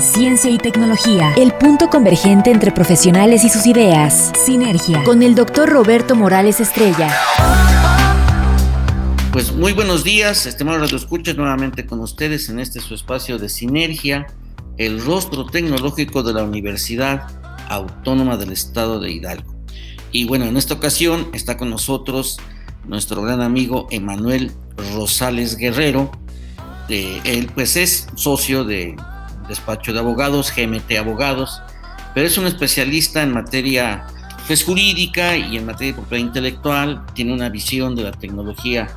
Ciencia y tecnología, el punto convergente entre profesionales y sus ideas. Sinergia, con el doctor Roberto Morales Estrella. Pues muy buenos días, estimados escuchas nuevamente con ustedes en este su espacio de Sinergia, el rostro tecnológico de la Universidad Autónoma del Estado de Hidalgo. Y bueno, en esta ocasión está con nosotros nuestro gran amigo Emanuel Rosales Guerrero. él pues es socio de despacho de abogados, GMT Abogados, pero es un especialista en materia pues, jurídica y en materia de propiedad intelectual, tiene una visión de la tecnología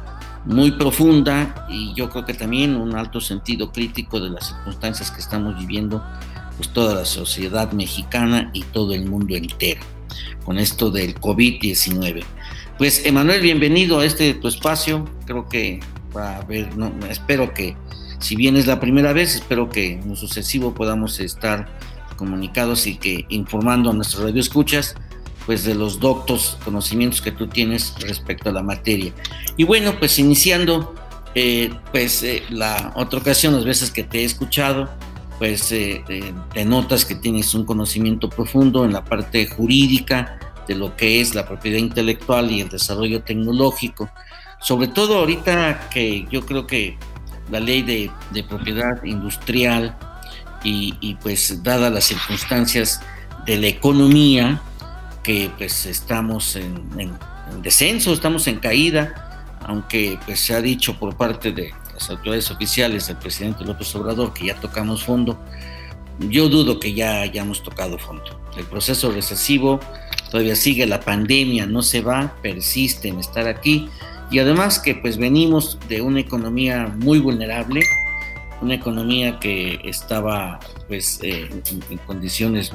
muy profunda y yo creo que también un alto sentido crítico de las circunstancias que estamos viviendo pues toda la sociedad mexicana y todo el mundo entero con esto del COVID-19. Pues Emanuel, bienvenido a este tu espacio. Creo que va a no, espero que si bien es la primera vez, espero que en lo sucesivo podamos estar comunicados y que informando a nuestros radioescuchas pues de los doctos conocimientos que tú tienes respecto a la materia. Y bueno, pues iniciando, eh, pues eh, la otra ocasión, las veces que te he escuchado, pues eh, te notas que tienes un conocimiento profundo en la parte jurídica de lo que es la propiedad intelectual y el desarrollo tecnológico. Sobre todo ahorita que yo creo que la ley de, propiedad industrial y, pues dadas las circunstancias de la economía, que pues estamos en, descenso, estamos en caída, aunque pues se ha dicho por parte de las autoridades oficiales del presidente López Obrador que ya tocamos fondo, yo dudo que ya hayamos tocado fondo. El proceso recesivo todavía sigue, la pandemia no se va, persiste en estar aquí y además que pues venimos de una economía muy vulnerable, una economía que estaba pues eh, en, condiciones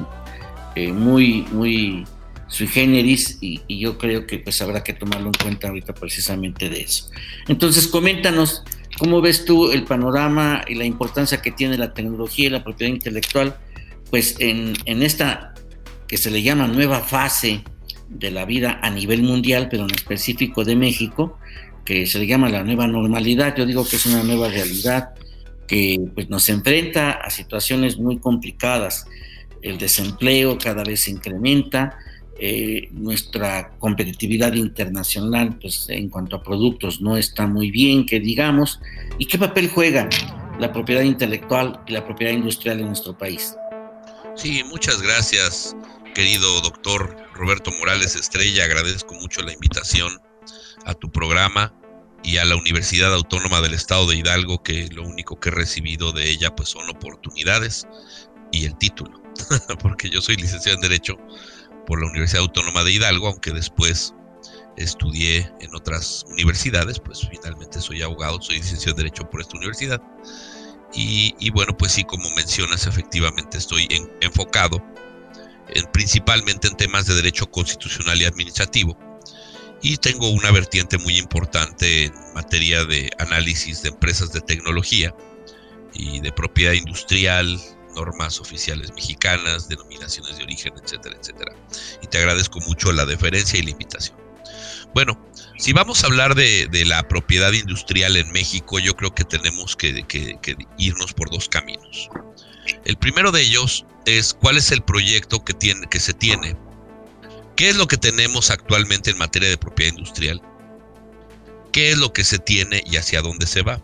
eh, muy, muy sui generis y, y, yo creo que pues habrá que tomarlo en cuenta ahorita precisamente de eso. Entonces coméntanos cómo ves tú el panorama y la importancia que tiene la tecnología y la propiedad intelectual pues en, en esta que se le llama nueva fase de la vida a nivel mundial, pero en específico de México, que se le llama la nueva normalidad. Yo digo que es una nueva realidad que pues, nos enfrenta a situaciones muy complicadas. El desempleo cada vez se incrementa, eh, nuestra competitividad internacional pues, en cuanto a productos no está muy bien, que digamos. ¿Y qué papel juega la propiedad intelectual y la propiedad industrial en nuestro país? Sí, muchas gracias, querido doctor Roberto Morales Estrella. Agradezco mucho la invitación a tu programa y a la Universidad Autónoma del Estado de Hidalgo, que lo único que he recibido de ella pues son oportunidades y el título, porque yo soy licenciado en Derecho por la Universidad Autónoma de Hidalgo, aunque después estudié en otras universidades, pues finalmente soy abogado, soy licenciado en Derecho por esta universidad. Y, bueno, pues sí, como mencionas, efectivamente estoy enfocado en, principalmente en temas de derecho constitucional y administrativo y tengo una vertiente muy importante en materia de análisis de empresas de tecnología y de propiedad industrial, normas oficiales mexicanas, denominaciones de origen, etcétera, etcétera. Y te agradezco mucho la deferencia y la invitación. Bueno, si vamos a hablar de, la propiedad industrial en México, yo creo que tenemos que, irnos por dos caminos. El primero de ellos es cuál es el proyecto que, tiene, que se tiene ¿Qué es lo que tenemos actualmente en materia de propiedad industrial? ¿Qué es lo que se tiene y hacia dónde se va?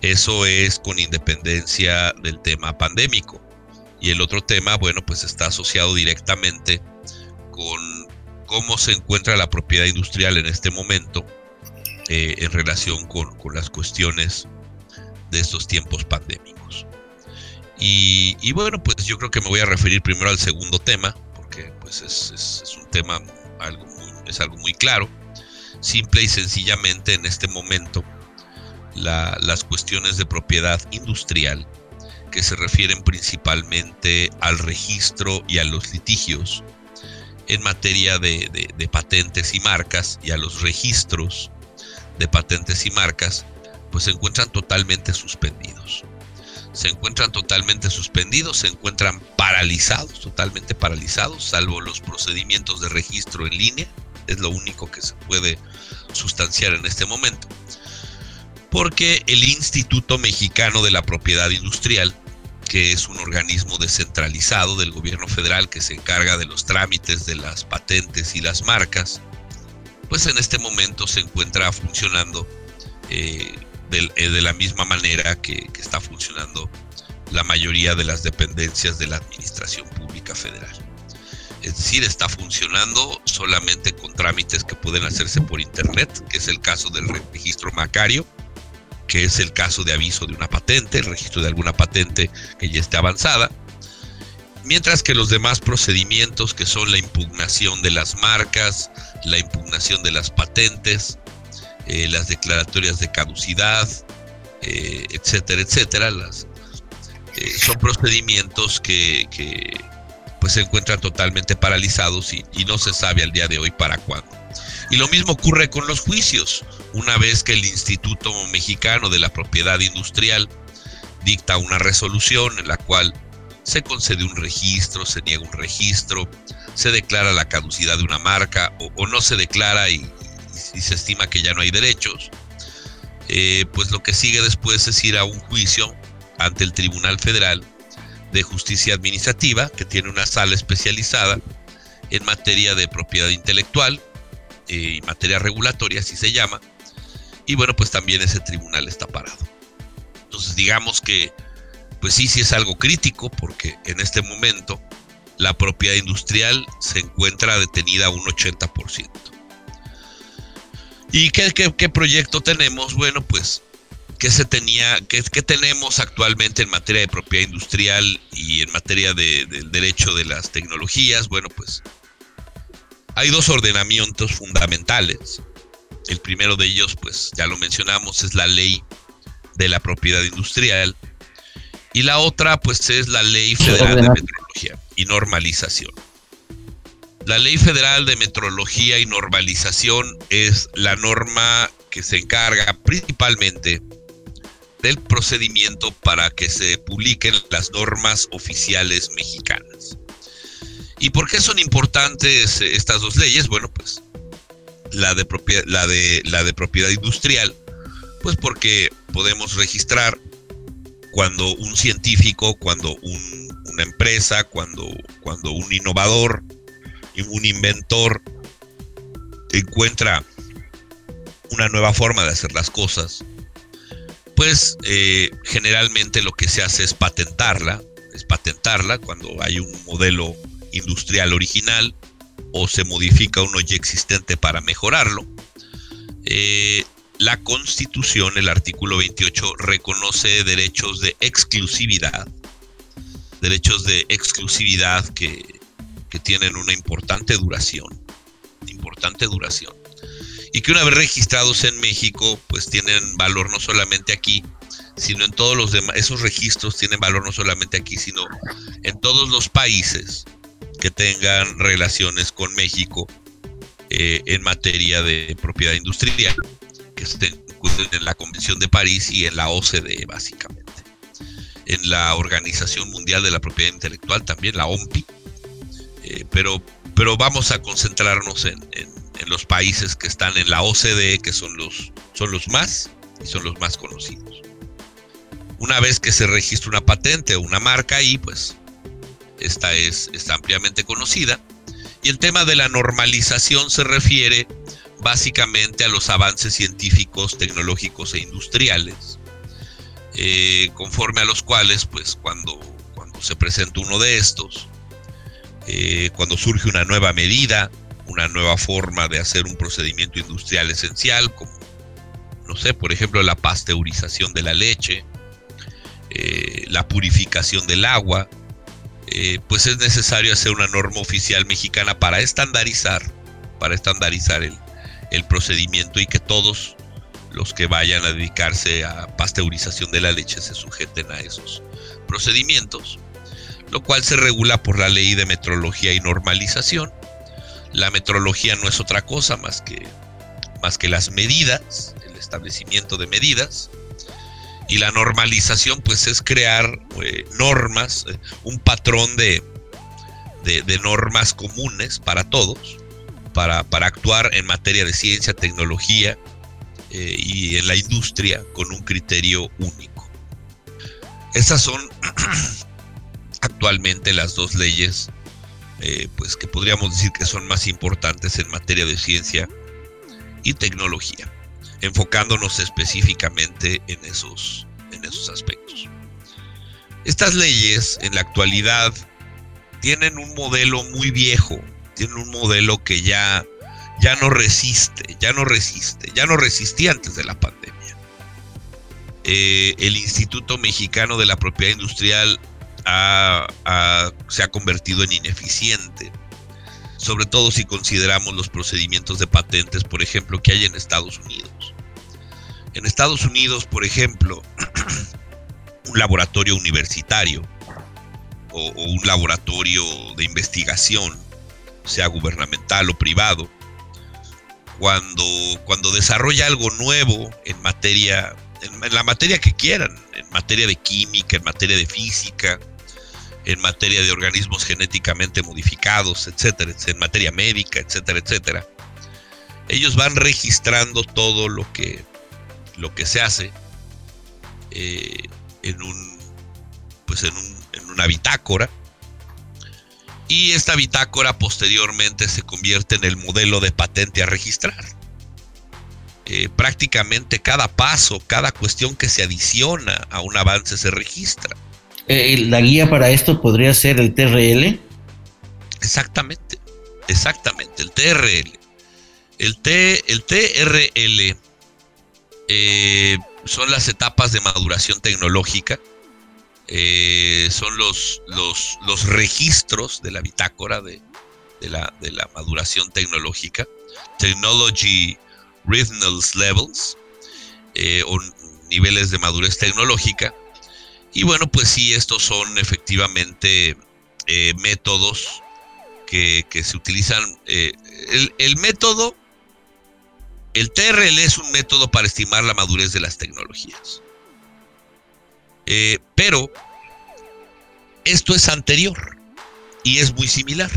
Eso es con independencia del tema pandémico. Y el otro tema, bueno, pues está asociado directamente con cómo se encuentra la propiedad industrial en este momento eh, en relación con, las cuestiones de estos tiempos pandémicos. Y, bueno, pues yo creo que me voy a referir primero al segundo tema, pues es, un tema algo es algo muy claro. Simple y sencillamente en este momento las cuestiones de propiedad industrial que se refieren principalmente al registro y a los litigios en materia de, patentes y marcas y a los registros de patentes y marcas, pues se encuentran totalmente suspendidos. Se encuentran totalmente suspendidos, se encuentran paralizados, totalmente paralizados, salvo los procedimientos de registro en línea. Es lo único que se puede sustanciar en este momento. Porque el Instituto Mexicano de la Propiedad Industrial que es un organismo descentralizado del gobierno federal que se encarga de los trámites de las patentes y las marcas, pues en este momento se encuentra funcionando eh, eh, de, la misma manera que, que está funcionando la mayoría de las dependencias de la Administración Pública Federal. Es decir, está funcionando solamente con trámites que pueden hacerse por Internet, que es el caso del registro Macario, que es el caso de aviso de una patente, el registro de alguna patente que ya esté avanzada, mientras que los demás procedimientos que son la impugnación de las marcas, la impugnación de las patentes, eh, las declaratorias de caducidad, eh, etcétera, etcétera, eh, son procedimientos que, pues se encuentran totalmente paralizados y no se sabe al día de hoy para cuándo. Y lo mismo ocurre con los juicios. Una vez que el Instituto Mexicano de la Propiedad Industrial dicta una resolución en la cual se concede un registro, se niega un registro, se declara la caducidad de una marca o, no se declara y, se estima que ya no hay derechos, eh, pues lo que sigue después es ir a un juicio ante el Tribunal Federal de Justicia Administrativa, que tiene una sala especializada en materia de propiedad intelectual, y materia regulatoria, así se llama. Y bueno, pues también ese tribunal está parado. Entonces digamos que, pues sí, sí es algo crítico porque en este momento la propiedad industrial se encuentra detenida a un 80%. ¿Y qué, qué, proyecto tenemos? Bueno, pues, ¿qué se tenía, qué, tenemos actualmente en materia de propiedad industrial y en materia del derecho de las tecnologías? Bueno, pues hay dos ordenamientos fundamentales. El primero de ellos, pues ya lo mencionamos, es la ley de la propiedad industrial. Y la otra, pues es la ley federal de metrología y normalización. La ley federal de metrología y normalización es la norma que se encarga principalmente del procedimiento para que se publiquen las normas oficiales mexicanas. ¿Y por qué son importantes eh, estas dos leyes? Bueno, pues la de propiedad, la de, la de propiedad industrial, pues porque podemos registrar cuando un científico, cuando una empresa, cuando, cuando un innovador, un inventor encuentra una nueva forma de hacer las cosas, pues eh, generalmente lo que se hace es patentarla, es patentarla cuando hay un modelo industrial original o se modifica uno ya existente para mejorarlo. Eh, la Constitución, el artículo 28, reconoce derechos de exclusividad, derechos de exclusividad que, que tienen una importante duración, importante duración, y que una vez registrados en México, pues tienen valor no solamente aquí, sino en todos los demás, esos registros tienen valor no solamente aquí, sino en todos los países que tengan relaciones con México eh, en materia de propiedad industrial, que estén en la Convención de París y en la OCDE, básicamente. En la Organización Mundial de la Propiedad Intelectual también, la OMPI. Eh, pero, pero vamos a concentrarnos en, los países que están en la OCDE, que son los, son los más y son los más conocidos. Una vez que se registra una patente o una marca ahí, pues esta es, ampliamente conocida. Y el tema de la normalización se refiere básicamente a los avances científicos, tecnológicos e industriales, eh, conforme a los cuales, pues cuando, cuando se presenta uno de estos, eh, cuando surge una nueva medida, una nueva forma de hacer un procedimiento industrial esencial, como, no sé, por ejemplo, la pasteurización de la leche, eh, la purificación del agua, eh, pues es necesario hacer una norma oficial mexicana para estandarizar, para estandarizar el, procedimiento y que todos los que vayan a dedicarse a pasteurización de la leche se sujeten a esos procedimientos, lo cual se regula por la ley de metrología y normalización. La metrología no es otra cosa más que, más que las medidas, el establecimiento de medidas, y la normalización pues es crear eh, normas, eh, un patrón de, de, normas comunes para todos, para, para, actuar en materia de ciencia, tecnología eh, y en la industria con un criterio único. Esas son actualmente las dos leyes pues que podríamos decir que son más importantes en materia de ciencia y tecnología enfocándonos específicamente en esos, en esos aspectos. Estas leyes en la actualidad tienen un modelo muy viejo, tienen un modelo que ya, ya no resiste, ya no resiste, ya no resistía antes de la pandemia. Eh, el Instituto Mexicano de la Propiedad Industrial se ha convertido en ineficiente, sobre todo si consideramos los procedimientos de patentes, por ejemplo, que hay en Estados Unidos. En Estados Unidos, por ejemplo, un laboratorio universitario o, un laboratorio de investigación, sea gubernamental o privado, cuando, cuando desarrolla algo nuevo en materia, en, la materia que quieran, en materia de química, en materia de física, en materia de organismos genéticamente modificados, etcétera, en materia médica, etcétera, etcétera. Ellos van registrando todo lo que lo que se hace eh, en un pues en, una bitácora y esta bitácora posteriormente se convierte en el modelo de patente a registrar. Eh, prácticamente cada paso, cada cuestión que se adiciona a un avance se registra. Eh, ¿La guía para esto podría ser el TRL? Exactamente, exactamente, el TRL. El, T, el TRL eh, son las etapas de maduración tecnológica, eh, son los, los, registros de la bitácora de, la, de la maduración tecnológica, Technology Readiness Levels, o niveles de madurez tecnológica. Y bueno, pues sí, estos son efectivamente métodos que, se utilizan. el, el método el TRL es un método para estimar la madurez de las tecnologías. Eh, pero esto es anterior y es muy similar.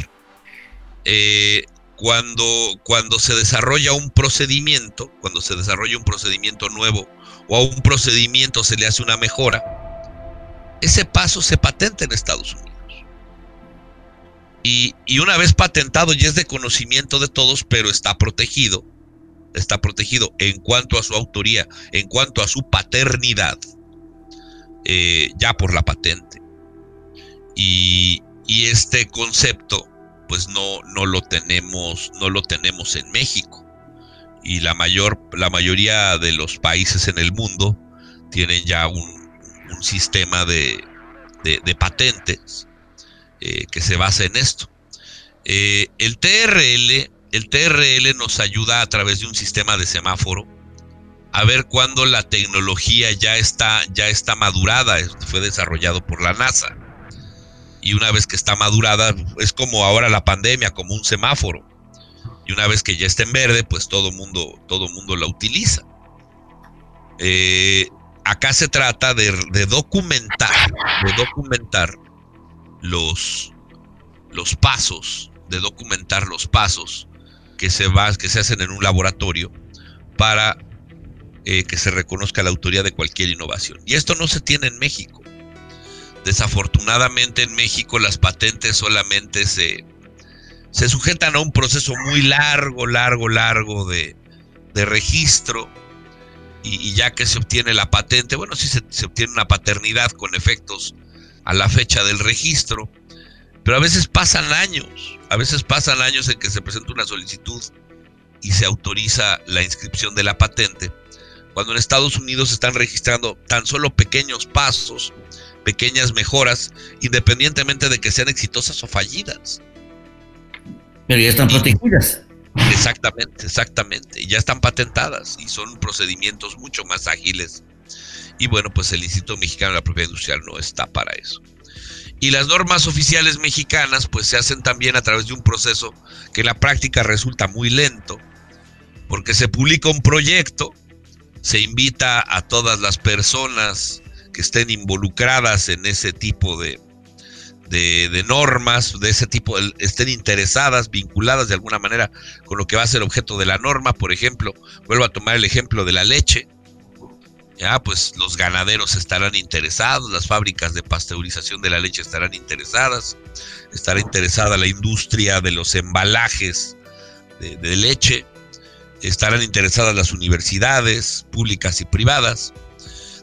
Eh, cuando, cuando se desarrolla un procedimiento, cuando se desarrolla un procedimiento nuevo o a un procedimiento se le hace una mejora, ese paso se patenta en Estados Unidos. Y, y una vez patentado ya es de conocimiento de todos, pero está protegido está protegido en cuanto a su autoría, en cuanto a su paternidad, eh, ya por la patente. Y, este concepto, pues no, no lo tenemos, no lo tenemos en México. Y la mayor, la mayoría de los países en el mundo tienen ya un, sistema de, patentes eh, que se basa en esto. Eh, el TRL el TRL nos ayuda a través de un sistema de semáforo a ver cuándo la tecnología ya está, ya está madurada. Fue desarrollado por la NASA. Y una vez que está madurada, es como ahora la pandemia, como un semáforo. Y una vez que ya está en verde, pues todo mundo, todo mundo la utiliza. Eh, acá se trata de, documentar, de documentar los, los pasos, de documentar los pasos que se, que se hacen en un laboratorio para eh, que se reconozca la autoría de cualquier innovación. Y esto no se tiene en México. Desafortunadamente en México las patentes solamente se, se sujetan a un proceso muy largo, largo, largo de, registro. Y, ya que se obtiene la patente, bueno, sí se, se obtiene una paternidad con efectos a la fecha del registro, pero a veces pasan años a veces pasan años en que se presenta una solicitud y se autoriza la inscripción de la patente, cuando en Estados Unidos están registrando tan solo pequeños pasos, pequeñas mejoras, independientemente de que sean exitosas o fallidas. Pero ya están protegidas. Exactamente, exactamente. Ya están patentadas y son procedimientos mucho más ágiles. Y bueno, pues el Instituto Mexicano de la Propiedad Industrial no está para eso. Y las normas oficiales mexicanas pues se hacen también a través de un proceso que en la práctica resulta muy lento, porque se publica un proyecto, se invita a todas las personas que estén involucradas en ese tipo de, de, normas, de ese tipo, estén interesadas, vinculadas de alguna manera con lo que va a ser objeto de la norma. Por ejemplo, vuelvo a tomar el ejemplo de la leche. Ya, pues los ganaderos estarán interesados, las fábricas de pasteurización de la leche estarán interesadas, estará interesada la industria de los embalajes de, leche, estarán interesadas las universidades públicas y privadas,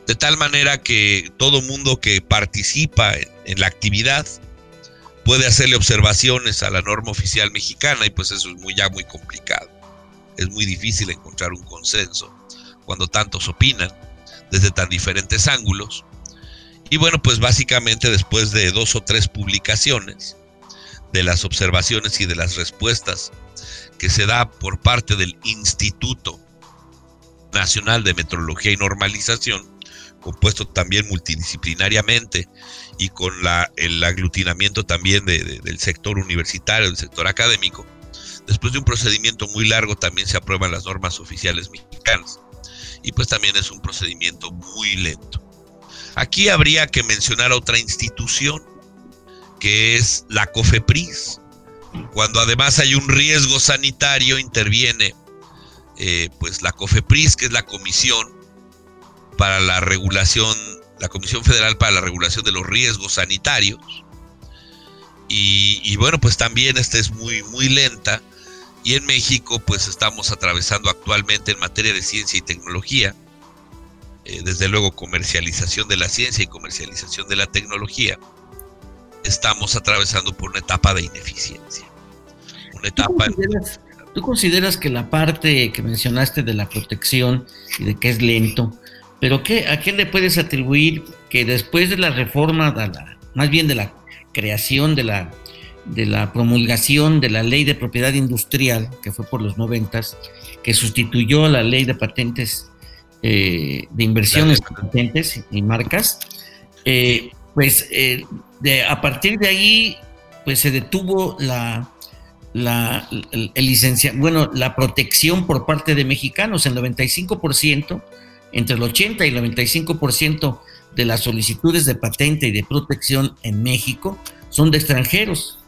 de tal manera que todo mundo que participa en, la actividad puede hacerle observaciones a la norma oficial mexicana y pues eso es muy ya muy complicado. Es muy difícil encontrar un consenso cuando tantos opinan desde tan diferentes ángulos. Y bueno, pues básicamente después de dos o tres publicaciones de las observaciones y de las respuestas que se da por parte del Instituto Nacional de Metrología y Normalización, compuesto también multidisciplinariamente y con el aglutinamiento también del sector universitario, del sector académico, después de un procedimiento muy largo también se aprueban las normas oficiales mexicanas y pues también es un procedimiento muy lento. Aquí habría que mencionar otra institución que es la COFEPRIS. Cuando además hay un riesgo sanitario interviene eh, pues la COFEPRIS, que es la Comisión para la Regulación, la Comisión Federal para la Regulación de los Riesgos Sanitarios. Y, y bueno, pues también esta es muy, muy lenta y en México, pues estamos atravesando actualmente en materia de ciencia y tecnología, eh, desde luego comercialización de la ciencia y comercialización de la tecnología, estamos atravesando por una etapa de ineficiencia. Una etapa... ¿Tú consideras, que la parte que mencionaste de la protección y de que es lento, pero qué, a qué le puedes atribuir que después de la reforma, más bien de la creación de la de la promulgación de la ley de propiedad industrial, que fue por los noventas, que sustituyó la ley de patentes eh, de inversiones patentes y marcas, eh, pues eh, de, a partir de ahí pues se detuvo la, la el, licencia, bueno, la protección por parte de mexicanos, el 95%, entre el 80 y el 95% de las solicitudes de patente y de protección en México son de extranjeros.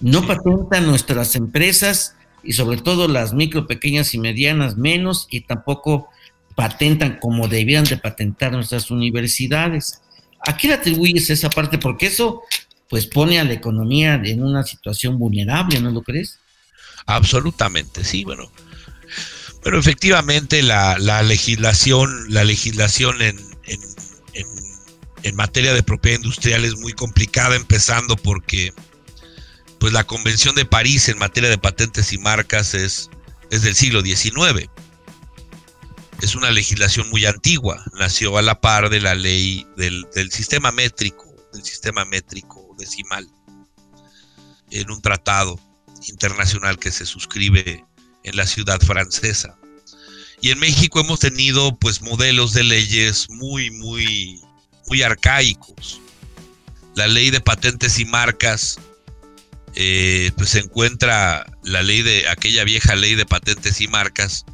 No patentan nuestras empresas y sobre todo las micro, pequeñas y medianas menos y tampoco patentan como debían de patentar nuestras universidades. ¿A qué le atribuyes esa parte? Porque eso pues pone a la economía en una situación vulnerable, ¿no lo crees? Absolutamente, sí, bueno. Pero efectivamente la, legislación, la legislación en, en, en materia de propiedad industrial es muy complicada, empezando porque pues la Convención de París en materia de patentes y marcas es, es del siglo XIX. Es una legislación muy antigua, nació a la par de la ley del, del sistema métrico, del sistema métrico decimal, en un tratado internacional que se suscribe en la ciudad francesa. Y en México hemos tenido pues modelos de leyes muy, muy, muy arcaicos. La ley de patentes y marcas eh, pues se encuentra la ley de aquella vieja ley de patentes y marcas,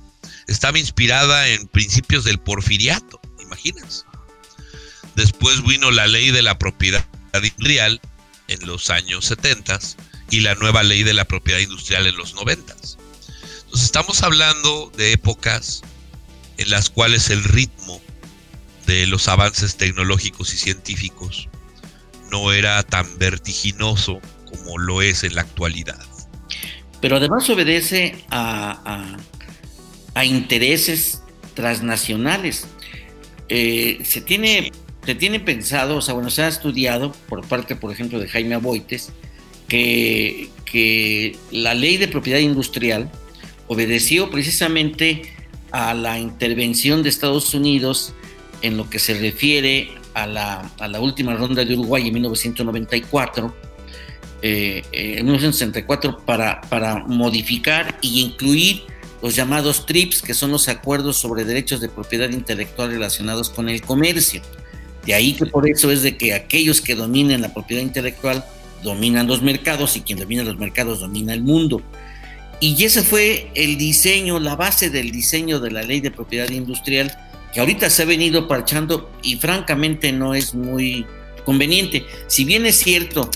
estaba inspirada en principios del porfiriato, imagínense. Después vino la ley de la propiedad industrial en los años 70 y la nueva ley de la propiedad industrial en los 90. Entonces estamos hablando de épocas en las cuales el ritmo de los avances tecnológicos y científicos no era tan vertiginoso como lo es en la actualidad. Pero además obedece a, a, intereses transnacionales. Eh, se, tiene, se tiene pensado, o sea, bueno, se ha estudiado por parte, por ejemplo, de Jaime Aboites, que, que la ley de propiedad industrial obedeció precisamente a la intervención de Estados Unidos en lo que se refiere a la, a la última ronda de Uruguay en 1994 eh, en 1964 para, para modificar y incluir los llamados TRIPS, que son los acuerdos sobre derechos de propiedad intelectual relacionados con el comercio. De ahí que por eso es de que aquellos que dominen la propiedad intelectual dominan los mercados y quien domina los mercados domina el mundo. Y ese fue el diseño, la base del diseño de la ley de propiedad industrial, que ahorita se ha venido parchando y francamente no es muy conveniente. Si bien es cierto,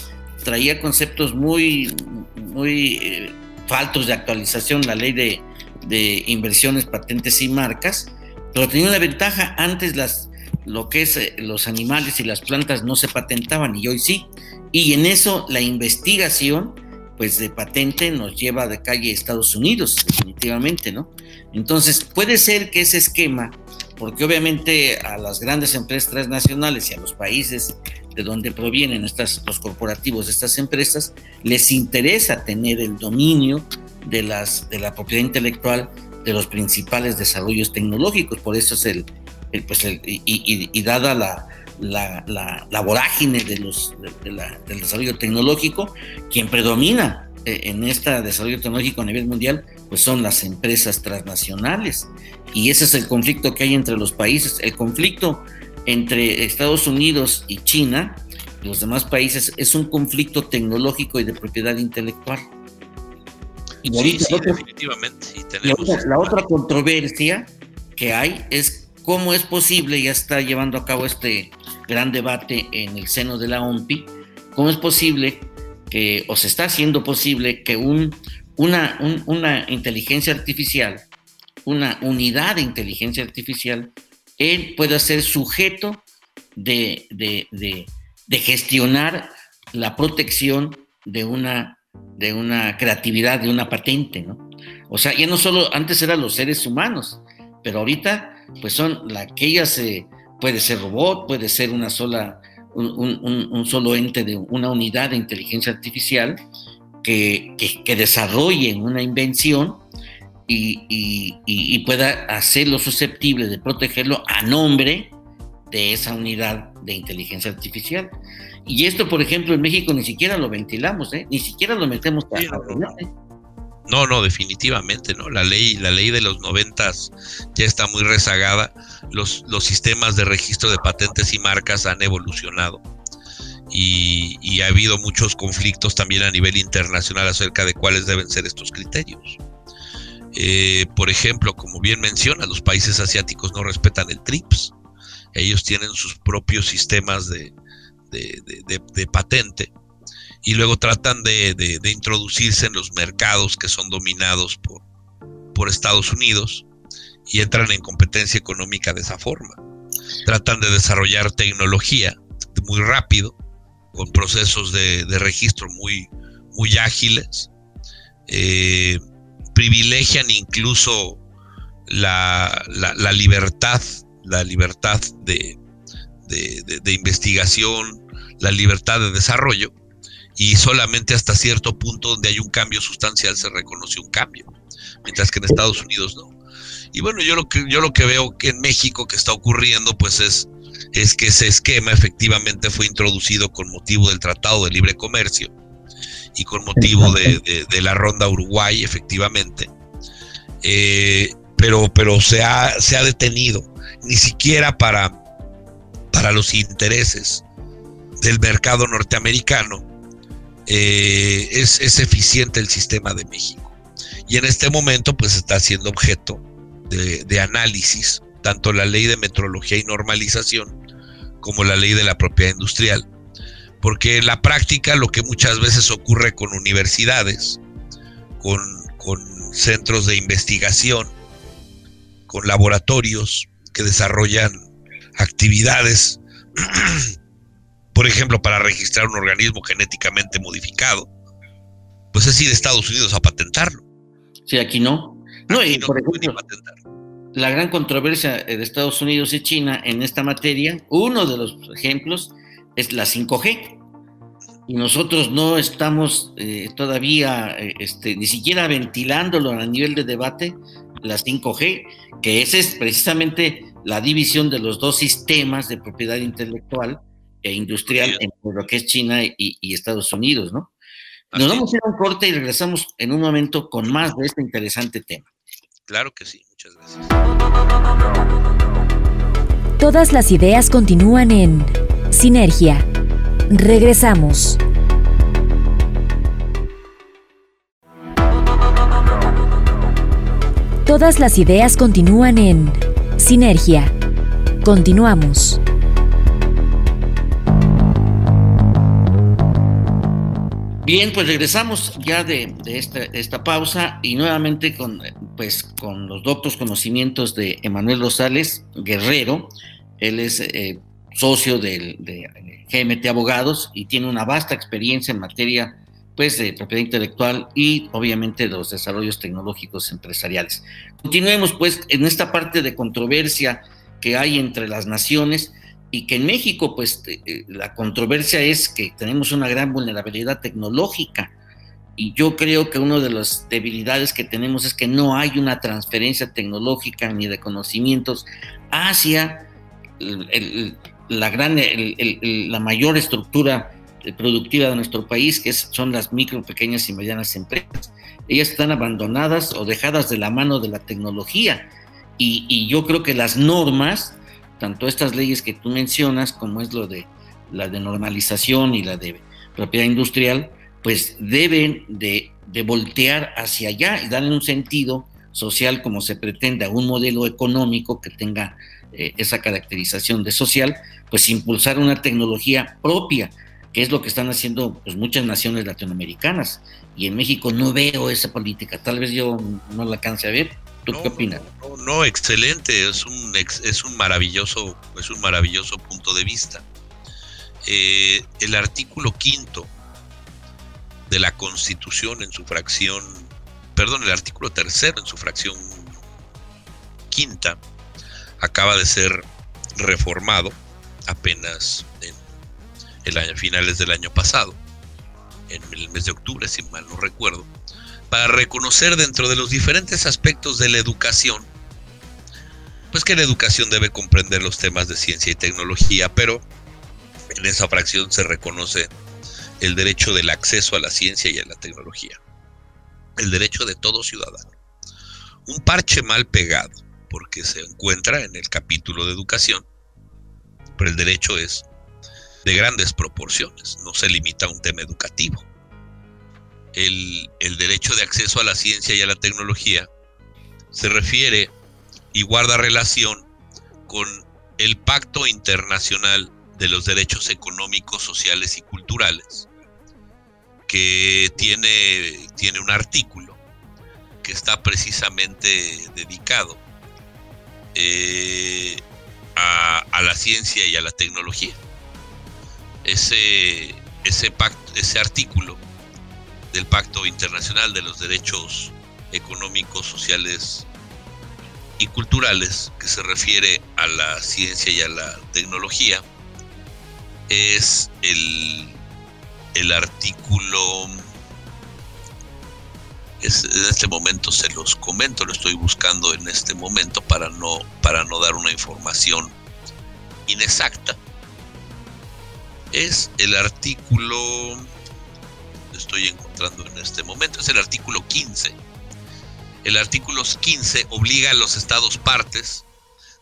traía conceptos muy, muy eh, faltos de actualización la ley de, de inversiones, patentes y marcas, pero tenía una ventaja, antes las, lo que es eh, los animales y las plantas no se patentaban y hoy sí, y en eso la investigación pues de patente nos lleva de calle a Estados Unidos, definitivamente, ¿no? Entonces puede ser que ese esquema, porque obviamente a las grandes empresas transnacionales y a los países de donde provienen estas, los corporativos de estas empresas, les interesa tener el dominio de, las, de la propiedad intelectual de los principales desarrollos tecnológicos. Por eso es el, pues y, dada la, la, la, vorágine de los, del desarrollo tecnológico, quien predomina eh, en este desarrollo tecnológico a nivel mundial, pues son las empresas transnacionales. Y ese es el conflicto que hay entre los países. El conflicto entre Estados Unidos y China, los demás países, es un conflicto tecnológico y de propiedad intelectual. Y sí, sí, definitivamente. la, otra, controversia que hay es cómo es posible, ya está llevando a cabo este gran debate en el seno de la OMPI, cómo es posible que, o se está haciendo posible que un, una, inteligencia artificial, una unidad de inteligencia artificial, él pueda ser sujeto de, gestionar la protección de una creatividad, de una patente, ¿no? O sea, ya no solo, antes eran los seres humanos, pero ahorita, pues son la, aquellas, puede ser robot, puede ser una sola, un, solo ente de una unidad de inteligencia artificial que, que, desarrolle una invención y, y, pueda hacerlo susceptible de protegerlo a nombre de esa unidad de inteligencia artificial. Y esto, por ejemplo, en México ni siquiera lo ventilamos, ¿eh? ni siquiera lo metemos no, no, definitivamente, ¿no? La ley, la ley de los noventas ya está muy rezagada. Los, los sistemas de registro de patentes y marcas han evolucionado. Y, ha habido muchos conflictos también a nivel internacional acerca de cuáles deben ser estos criterios. Eh, por ejemplo, como bien menciona, los países asiáticos no respetan el TRIPS. Ellos tienen sus propios sistemas de, de, patente y luego tratan de, introducirse en los mercados que son dominados por, por Estados Unidos y entran en competencia económica de esa forma. Tratan de desarrollar tecnología muy rápido, con procesos de, registro muy, muy ágiles, eh, privilegian incluso la, la, libertad, la libertad de, de, investigación, la libertad de desarrollo, y solamente hasta cierto punto donde hay un cambio sustancial se reconoce un cambio, mientras que en Estados Unidos no. Y bueno, yo lo que, yo lo que veo que en México que está ocurriendo, pues es, es que ese esquema efectivamente fue introducido con motivo del Tratado de Libre Comercio y con motivo de, la ronda Uruguay, efectivamente. Eh, pero pero se, ha, se ha detenido, ni siquiera para para los intereses del mercado norteamericano, eh, es, eficiente el sistema de México. Y en este momento, pues está siendo objeto de, análisis, tanto la ley de metrología y normalización como la ley de la propiedad industrial. Porque en la práctica lo que muchas veces ocurre con universidades, con centros de investigación, con laboratorios que desarrollan actividades, por ejemplo, para registrar un organismo genéticamente modificado, pues es ir a Estados Unidos a patentarlo. Sí, aquí no. No, y por ejemplo, la gran controversia de Estados Unidos y China en esta materia, uno de los ejemplos es la 5G. Y nosotros no estamos eh, todavía eh, este, ni siquiera ventilándolo a nivel de debate, la 5G, que ese es precisamente la división de los dos sistemas de propiedad intelectual e industrial en lo que es China y, Estados Unidos, ¿no? Nos vamos a ir a un corte y regresamos en un momento con más de este interesante tema. Claro que sí, muchas gracias. Todas las ideas continúan en Sinergia. Regresamos. Todas las ideas continúan en Sinergia. Continuamos. Bien, pues regresamos ya de, esta, pausa y nuevamente con, pues, con los doctos conocimientos de Emanuel Rosales Guerrero. Él es eh, socio del, de GMT Abogados y tiene una vasta experiencia en materia pues, de propiedad intelectual y obviamente de los desarrollos tecnológicos empresariales. Continuemos pues en esta parte de controversia que hay entre las naciones y que en México, pues eh, eh, la controversia es que tenemos una gran vulnerabilidad tecnológica. Y yo creo que una de las debilidades que tenemos es que no hay una transferencia tecnológica ni de conocimientos hacia la, gran, la mayor estructura productiva de nuestro país, que son las micro, pequeñas y medianas empresas. Ellas están abandonadas o dejadas de la mano de la tecnología. Y, y yo creo que las normas tanto estas leyes que tú mencionas, como es lo de la de normalización y la de propiedad industrial, pues deben de, voltear hacia allá y darle un sentido social como se pretende a un modelo económico que tenga eh, esa caracterización de social, pues impulsar una tecnología propia, que es lo que están haciendo pues, muchas naciones latinoamericanas. Y en México no veo esa política, tal vez yo no la alcance a ver, ¿Tú qué opinas? No, excelente, es un, es un maravilloso, es un maravilloso punto de vista. Eh, el artículo quinto de la Constitución en su fracción, perdón, el artículo tercero en su fracción quinta acaba de ser reformado apenas en el año, finales del año pasado, en el mes de octubre, si mal no recuerdo para reconocer dentro de los diferentes aspectos de la educación, pues que la educación debe comprender los temas de ciencia y tecnología, pero en esa fracción se reconoce el derecho del acceso a la ciencia y a la tecnología, el derecho de todo ciudadano. Un parche mal pegado, porque se encuentra en el capítulo de educación, pero el derecho es de grandes proporciones, no se limita a un tema educativo el, derecho de acceso a la ciencia y a la tecnología se refiere y guarda relación con el Pacto Internacional de los Derechos Económicos, Sociales y Culturales, que tiene, tiene un artículo que está precisamente dedicado eh, a, a, la ciencia y a la tecnología. Ese, ese, pacto, ese artículo del Pacto Internacional de los Derechos Económicos, Sociales y Culturales, que se refiere a la ciencia y a la tecnología, es el, el artículo, es, en este momento se los comento, lo estoy buscando en este momento para no, para no dar una información inexacta. Es el artículo estoy encontrando en este momento, es el artículo 15. El artículo 15 obliga a los estados partes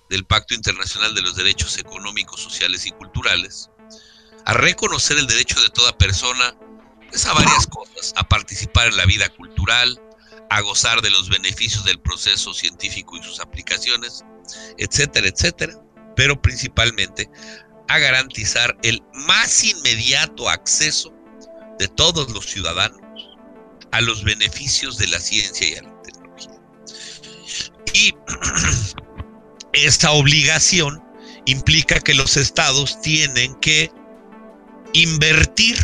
del Pacto Internacional de los Derechos Económicos, Sociales y Culturales a reconocer el derecho de toda persona pues, a varias cosas, a participar en la vida cultural, a gozar de los beneficios del proceso científico y sus aplicaciones, etcétera, etcétera, pero principalmente a garantizar el más inmediato acceso de todos los ciudadanos a los beneficios de la ciencia y a la tecnología. Y esta obligación implica que los estados tienen que invertir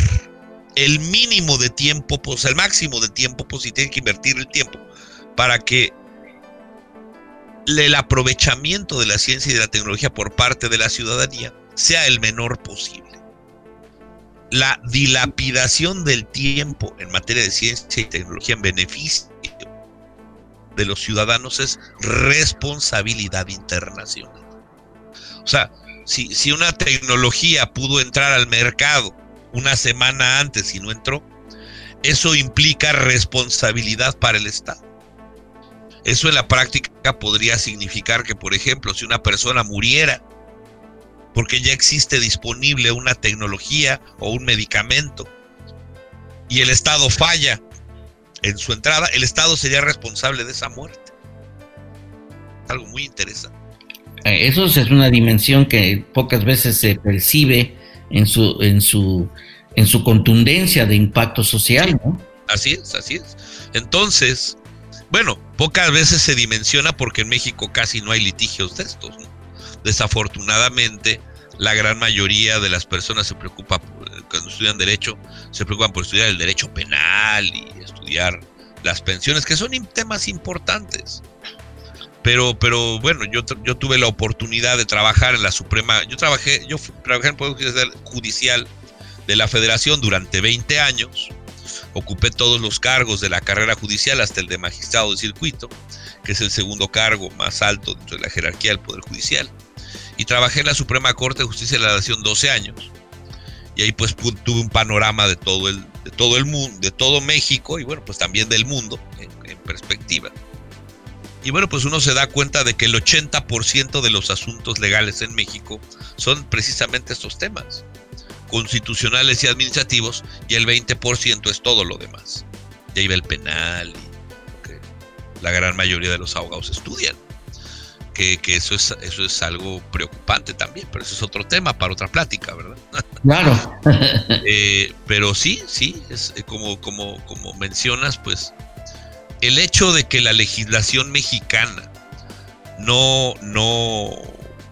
el mínimo de tiempo, pues el máximo de tiempo, pues y tienen que invertir el tiempo para que el aprovechamiento de la ciencia y de la tecnología por parte de la ciudadanía sea el menor posible la dilapidación del tiempo en materia de ciencia y tecnología en beneficio de los ciudadanos es responsabilidad internacional. O sea, si, si una tecnología pudo entrar al mercado una semana antes y no entró, eso implica responsabilidad para el Estado. Eso en la práctica podría significar que, por ejemplo, si una persona muriera porque ya existe disponible una tecnología o un medicamento y el Estado falla en su entrada, el Estado sería responsable de esa muerte. Algo muy interesante. Eh, eso es una dimensión que pocas veces se percibe en su, en su, en su contundencia de impacto social, ¿no? Así es, así es. Entonces, bueno, pocas veces se dimensiona porque en México casi no hay litigios de estos. Desafortunadamente, la gran mayoría de las personas se preocupa cuando estudian derecho, se preocupan por estudiar el derecho penal y estudiar las pensiones, que son temas importantes. Pero, pero bueno, yo, yo tuve la oportunidad de trabajar en la Suprema, yo trabajé, yo trabajé en el Poder Judicial de la Federación durante 20 años, ocupé todos los cargos de la carrera judicial hasta el de magistrado de circuito, que es el segundo cargo más alto dentro de la jerarquía del Poder Judicial, y trabajé en la Suprema Corte de Justicia de la Nación 12 años. Y ahí pues tuve un panorama de todo el, de todo el mundo, de todo México y bueno, pues también del mundo en perspectiva. Y bueno, pues uno se da cuenta de que el 80% de los asuntos legales en México son precisamente estos temas, constitucionales y administrativos, y el 20% es todo lo demás. Y ahí va el penal, y la gran mayoría de los abogados estudian. Que, eso, es, eso es algo preocupante también, pero eso es otro tema para otra plática, ¿verdad? Claro. Eh, pero sí, sí, es eh, como, como, como mencionas, pues el hecho de que la legislación mexicana no, no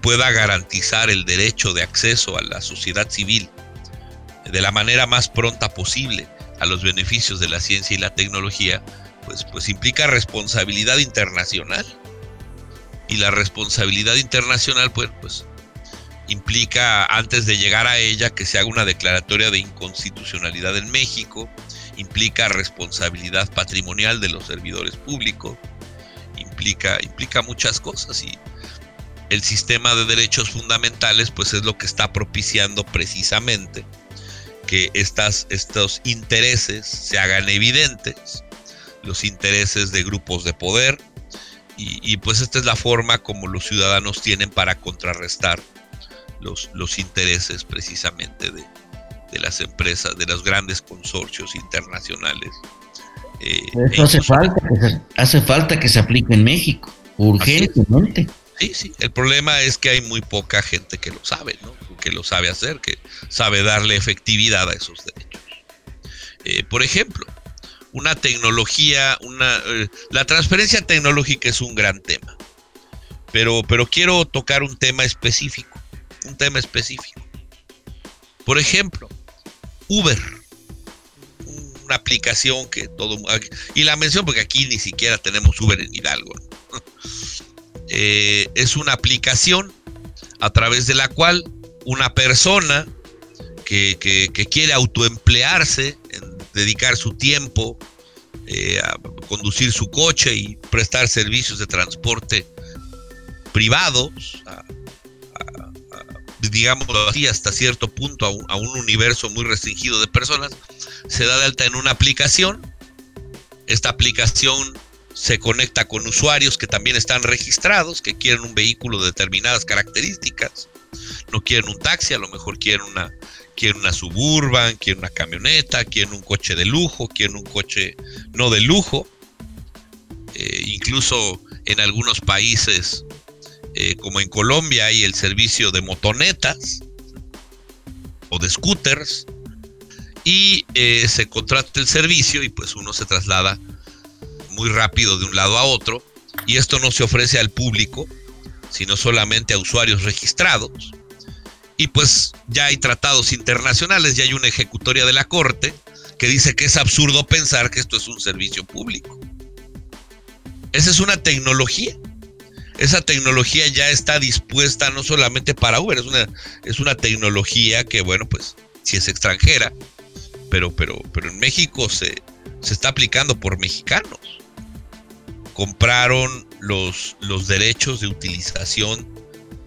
pueda garantizar el derecho de acceso a la sociedad civil de la manera más pronta posible a los beneficios de la ciencia y la tecnología, pues, pues implica responsabilidad internacional. Y la responsabilidad internacional, pues, pues implica antes de llegar a ella que se haga una declaratoria de inconstitucionalidad en México, implica responsabilidad patrimonial de los servidores públicos, implica, implica muchas cosas y el sistema de derechos fundamentales pues es lo que está propiciando precisamente que estas, estos intereses se hagan evidentes, los intereses de grupos de poder, y, y, pues esta es la forma como los ciudadanos tienen para contrarrestar los, los intereses precisamente de, de las empresas, de los grandes consorcios internacionales. Eh, Eso hace falta, que se, hace falta que se aplique en México, urgentemente. Sí, sí, el problema es que hay muy poca gente que lo sabe, ¿no? que lo sabe hacer, que sabe darle efectividad a esos derechos. Eh, por ejemplo, una tecnología, una, eh, la transferencia tecnológica es un gran tema, pero, pero quiero tocar un tema específico, un tema específico. Por ejemplo, Uber, una aplicación que todo y la mención porque aquí ni siquiera tenemos Uber en Hidalgo. Eh, es una aplicación a través de la cual una persona que, quiere autoemplearse, dedicar su tiempo eh, a conducir su coche y prestar servicios de transporte privados a, digámoslo así, hasta cierto punto a un, universo muy restringido de personas, se da de alta en una aplicación. Esta aplicación se conecta con usuarios que también están registrados, que quieren un vehículo de determinadas características. No quieren un taxi, a lo mejor quieren una, quieren una suburban, quieren una camioneta, quieren un coche de lujo, quieren un coche no de lujo. Eh, incluso en algunos países eh, como en Colombia hay el servicio de motonetas o de scooters y eh, se contrata el servicio y pues uno se traslada muy rápido de un lado a otro y esto no se ofrece al público sino solamente a usuarios registrados y pues ya hay tratados internacionales, ya hay una ejecutoria de la Corte que dice que es absurdo pensar que esto es un servicio público. Esa es una tecnología esa tecnología ya está dispuesta no solamente para Uber, es una, es una tecnología que, bueno, pues si es extranjera, pero, pero, pero en México se, se está aplicando por mexicanos. Compraron los, los derechos de utilización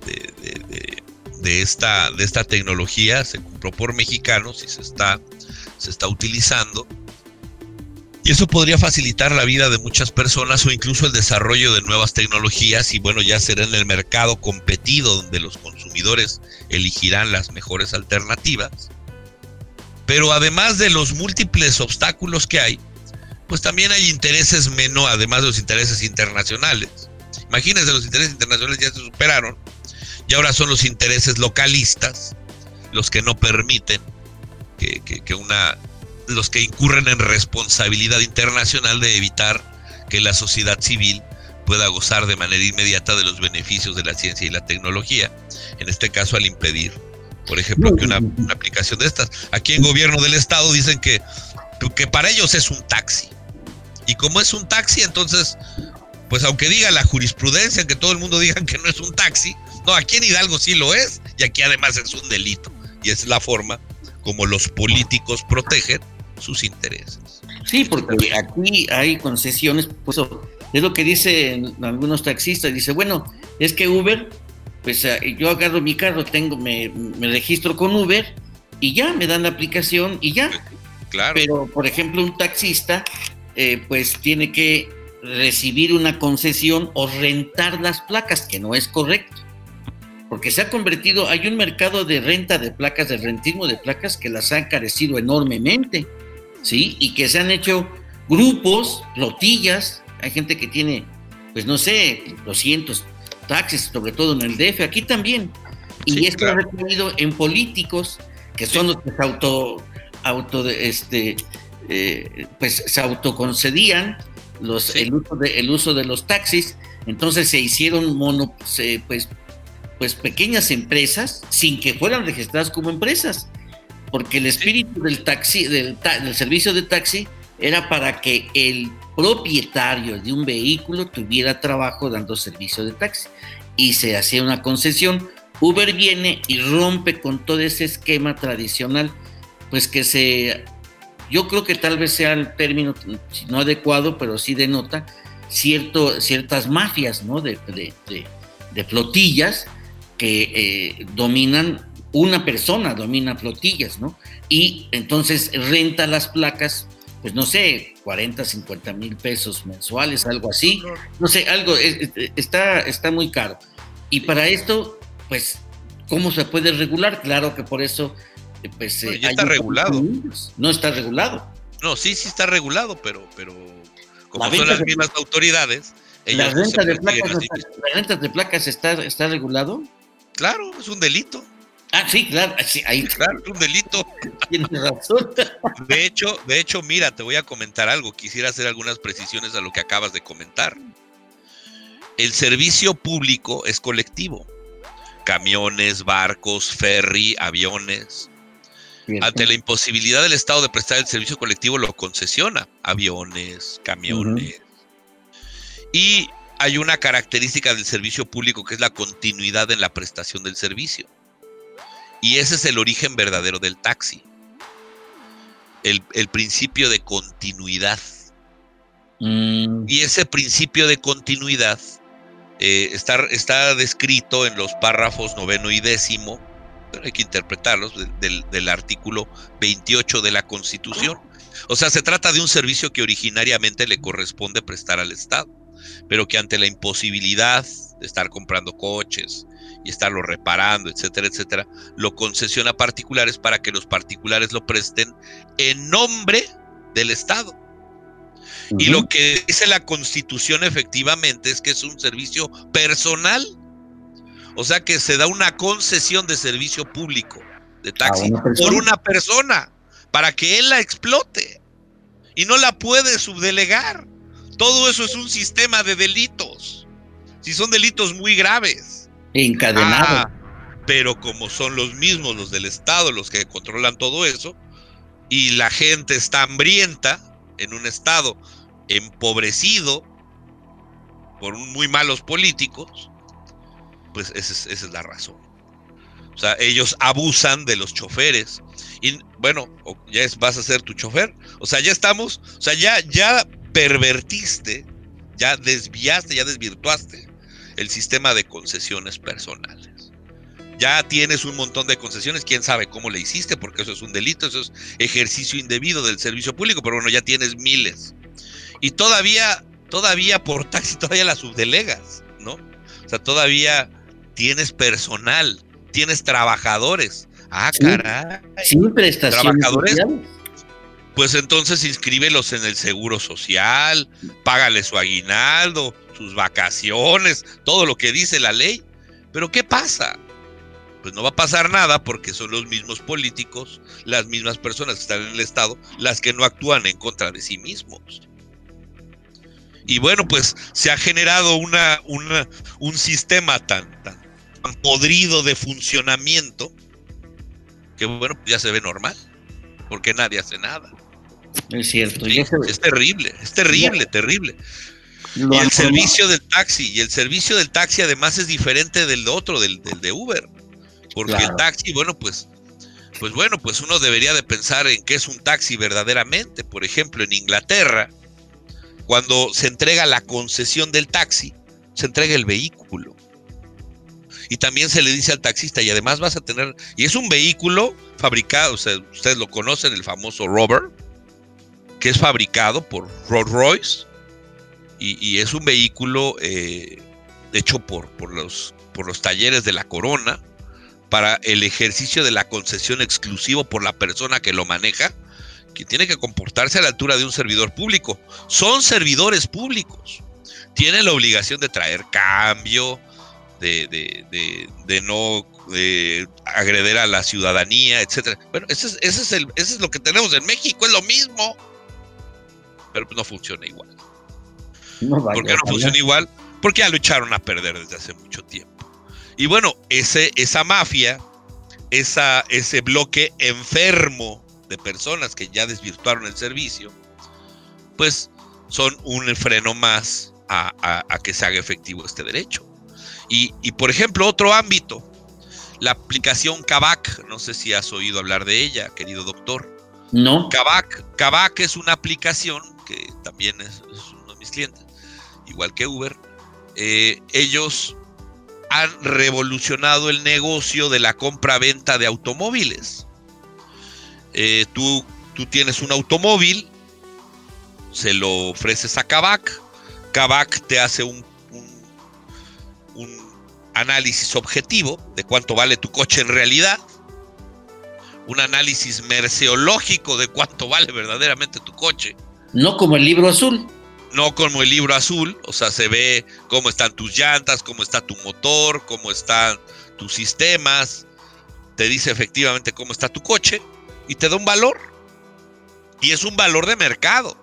de, esta, de esta tecnología, se compró por mexicanos y se está, se está utilizando. Y eso podría facilitar la vida de muchas personas o incluso el desarrollo de nuevas tecnologías y bueno, ya será en el mercado competido donde los consumidores elegirán las mejores alternativas. Pero además de los múltiples obstáculos que hay, pues también hay intereses menos, además de los intereses internacionales. Imagínense, los intereses internacionales ya se superaron y ahora son los intereses localistas los que no permiten que, que una los que incurren en responsabilidad internacional de evitar que la sociedad civil pueda gozar de manera inmediata de los beneficios de la ciencia y la tecnología. En este caso, al impedir, por ejemplo, que una, aplicación de estas. Aquí en gobierno del Estado dicen que, que para ellos es un taxi. Y como es un taxi, entonces, pues aunque diga la jurisprudencia, que todo el mundo diga que no es un taxi, no, aquí en Hidalgo sí lo es, y aquí además es un delito. Y es la forma como los políticos protegen sus intereses. Sí, porque aquí hay concesiones, pues es lo que dicen algunos taxistas, dice, bueno, es que Uber, pues eh, yo agarro mi carro, tengo, me, registro con Uber y ya me dan la aplicación y ya. Claro. Pero, por ejemplo, un taxista, eh, pues tiene que recibir una concesión o rentar las placas, que no es correcto. Porque se ha convertido, hay un mercado de renta de placas, de rentismo de placas que las ha encarecido enormemente. ¿sí? Y que se han hecho grupos, flotillas, hay gente que tiene, pues no sé, 200 taxis, sobre todo en el DF, aquí también. Y esto ha recurrido en políticos que son los que se auto, auto este, eh, pues se autoconcedían los, el, uso de, el uso de los taxis, entonces se hicieron mono, pues, pues pequeñas empresas sin que fueran registradas como empresas porque el espíritu del taxi, del, servicio de taxi, era para que el propietario de un vehículo tuviera trabajo dando servicio de taxi. Y se hacía una concesión. Uber viene y rompe con todo ese esquema tradicional, pues que se, yo creo que tal vez sea el término no adecuado, pero sí denota cierto, ciertas mafias, ¿no? De, de, flotillas que eh, dominan una persona domina flotillas, ¿no? Y entonces renta las placas, pues no sé, 40, 50 mil pesos mensuales, algo así. No sé, algo, está, está muy caro. Y para esto, pues, ¿cómo se puede regular? Claro que por eso, eh, pues... Eh, ya está regulado. No está regulado. No, sí, sí está regulado, pero, pero como son las mismas autoridades... ¿La renta, de placas, ¿La renta de placas está, está regulado? Claro, es un delito. Ah, sí, claro, sí, ahí. Claro, un delito. Tienes razón. De hecho, de hecho, mira, te voy a comentar algo. Quisiera hacer algunas precisiones a lo que acabas de comentar. El servicio público es colectivo. Camiones, barcos, ferry, aviones. Ante la imposibilidad del Estado de prestar el servicio colectivo, lo concesiona. Aviones, camiones. Y hay una característica del servicio público que es la continuidad en la prestación del servicio. Y ese es el origen verdadero del taxi. El, principio de continuidad. Mm. Y ese principio de continuidad eh, está, está, descrito en los párrafos noveno y décimo, pero hay que interpretarlos, del, del artículo 28 de la Constitución. O sea, se trata de un servicio que originariamente le corresponde prestar al Estado, pero que ante la imposibilidad de estar comprando coches, y estarlo reparando, etcétera, etcétera, lo concesiona a particulares para que los particulares lo presten en nombre del Estado. Y lo que dice la Constitución efectivamente es que es un servicio personal. O sea que se da una concesión de servicio público de taxi por una persona para que él la explote y no la puede subdelegar. Todo eso es un sistema de delitos. Si son delitos muy graves. Encadenado. Ah, pero como son los mismos, los del Estado, los que controlan todo eso, y la gente está hambrienta en un Estado empobrecido por muy malos políticos, pues esa es, la razón. O sea, ellos abusan de los choferes. Y bueno, ya es, vas a ser tu chofer. O sea, ya estamos, o sea, ya, ya pervertiste, ya desviaste, ya desvirtuaste el sistema de concesiones personales. ya tienes un montón de concesiones, quién sabe cómo le hiciste, porque eso es un delito, eso es ejercicio indebido del servicio público, pero bueno, ya tienes miles. Y todavía, todavía por taxi, todavía las subdelegas, ¿no? O sea, todavía tienes personal, tienes trabajadores. Ah, caray. Sin prestaciones Trabajadores. Pues entonces inscríbelos en el seguro social, págale su aguinaldo, sus vacaciones, todo lo que dice la ley. Pero ¿qué pasa? Pues no va a pasar nada porque son los mismos políticos, las mismas personas que están en el Estado, las que no actúan en contra de sí mismos. Y bueno, pues se ha generado un sistema tan, tan, tan podrido de funcionamiento que bueno, ya se ve normal, porque nadie hace nada. Es cierto. Sí, es terrible, es terrible, terrible. Lo y el servicio del taxi, y el servicio del taxi además es diferente del otro, del, del de Uber. Porque Claro. el taxi, bueno, pues, pues bueno, pues uno debería de pensar en qué es un taxi verdaderamente. Por ejemplo, en Inglaterra, cuando se entrega la concesión del taxi, se entrega el vehículo. Y también se le dice al taxista, y además vas a tener, y es un vehículo fabricado, o sea, ustedes lo conocen, el famoso Rover, que es fabricado por Rolls Royce, y, es un vehículo eh, hecho por, por, los, por los talleres de la corona, para el ejercicio de la concesión exclusivo por la persona que lo maneja, que tiene que comportarse a la altura de un servidor público. Son servidores públicos. Tienen la obligación de traer cambio, de, de- de- no de agreder a la ciudadanía, etcétera. Bueno, ese es, ese, es el, ese es lo que tenemos en México, es lo mismo. Pero no funciona igual. No vaya, ¿Por qué no ojalá. funciona igual? Porque ya lo echaron a perder desde hace mucho tiempo. Y bueno, ese, esa mafia, esa, ese bloque enfermo de personas que ya desvirtuaron el servicio, pues son un freno más a, a- a que se haga efectivo este derecho. Y, y, por ejemplo, otro ámbito, la aplicación Kavak, no sé si has oído hablar de ella, querido doctor. No. Es una aplicación que también es, uno de mis clientes, igual que Uber. Eh, ellos han revolucionado el negocio de la compra-venta de automóviles. Eh, tú, tú tienes un automóvil, se lo ofreces a Kavak, Kavak te hace un análisis objetivo de cuánto vale tu coche en realidad, un análisis merceológico de cuánto vale verdaderamente tu coche, No como el libro azul. no como el libro azul, o sea, se ve cómo están tus llantas, cómo está tu motor, cómo están tus sistemas, te dice efectivamente cómo está tu coche y te da un valor. Y es un valor de mercado.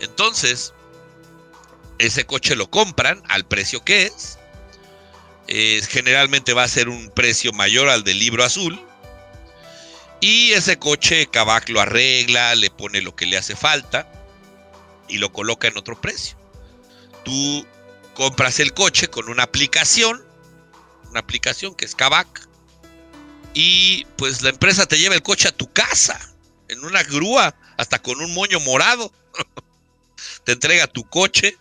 Entonces, ese coche lo compran al precio que es. Eh, generalmente va a ser un precio mayor al del libro azul. Y ese coche Kavak lo arregla, le pone lo que le hace falta y lo coloca en otro precio. Tú compras el coche con una aplicación, una aplicación que es Kavak, y pues la empresa te lleva el coche a tu casa, en una grúa, hasta con un moño morado. te entrega tu coche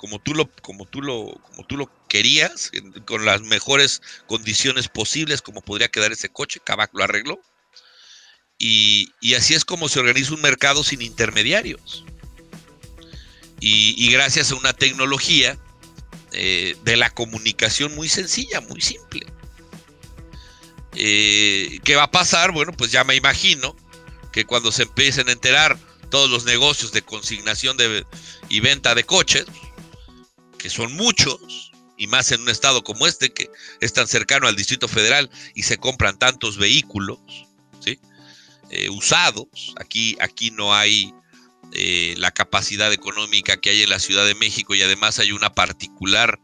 como tú lo, como tú lo, como tú lo querías, con las mejores condiciones posibles, como podría quedar ese coche. Kavak lo arregló. Y, así es como se organiza un mercado sin intermediarios. Y, gracias a una tecnología eh, de la comunicación muy sencilla, muy simple. Eh, ¿Qué va a pasar? Bueno, pues ya me imagino que cuando se empiecen a enterar todos los negocios de consignación de, y venta de coches, que son muchos, y más en un estado como este, que es tan cercano al Distrito Federal y se compran tantos vehículos. Eh, usados. Aquí, aquí no hay eh, la capacidad económica que hay en la Ciudad de México y además hay una particular,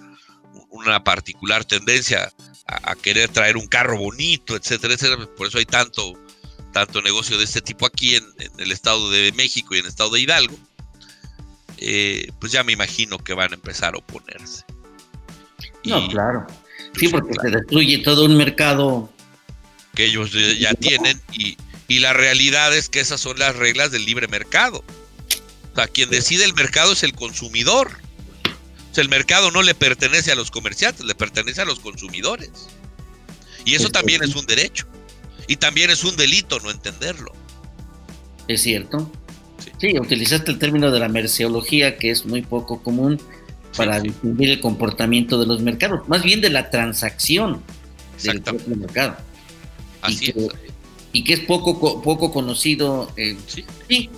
una particular tendencia a, a querer traer un carro bonito, etcétera, etcétera. Por eso hay tanto, tanto negocio de este tipo aquí en, en el Estado de México y en el Estado de Hidalgo. Eh, pues ya me imagino que van a empezar a oponerse. No, Y- claro. pues, Sí, porque claro. se destruye todo un mercado. que ellos ya tienen y, y la realidad es que esas son las reglas del libre mercado. O sea, quien decide el mercado es el consumidor. O sea, el mercado no le pertenece a los comerciantes, le pertenece a los consumidores. Y eso también es un derecho. Y también es un delito no entenderlo. Es cierto. Sí, utilizaste el término de la merceología, que es muy poco común para distinguir el comportamiento de los mercados, más bien de la transacción del propio mercado. Así y que, es. Y que es poco, poco conocido. Eh, ¿Sí?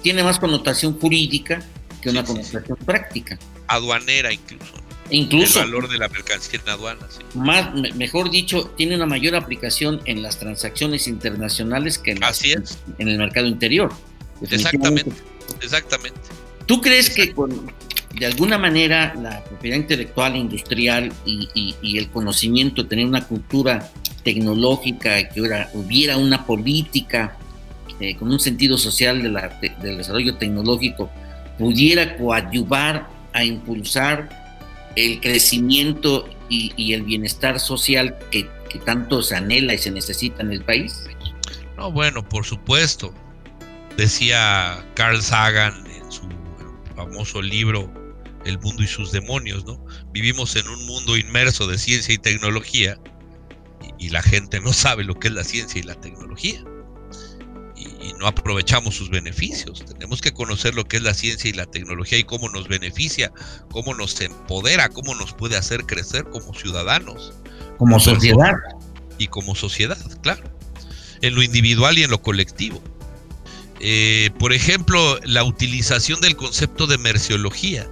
tiene más connotación jurídica que una connotación práctica. Aduanera incluso. Incluso. El valor de la mercancía en aduanas. Más, mejor dicho, tiene una mayor aplicación en las transacciones internacionales que en, en el mercado interior. Exactamente, exactamente. ¿Tú crees que con, de alguna manera la propiedad intelectual, industrial y, el conocimiento, tener una cultura tecnológica, que hubiera, una política eh, con un sentido social del desarrollo tecnológico, pudiera coadyuvar a impulsar el crecimiento y, el bienestar social que, tanto se anhela y se necesita en el país? No, bueno, por supuesto. Decía Carl Sagan famoso libro El mundo y sus demonios, ¿no? Vivimos en un mundo inmerso de ciencia y tecnología y, la gente no sabe lo que es la ciencia y la tecnología y, no aprovechamos sus beneficios. Tenemos que conocer lo que es la ciencia y la tecnología y cómo nos beneficia, cómo nos empodera, cómo nos puede hacer crecer como ciudadanos. Como sociedad. Y como sociedad, claro. En lo individual y en lo colectivo. Eh, por ejemplo, la utilización del concepto de merciología,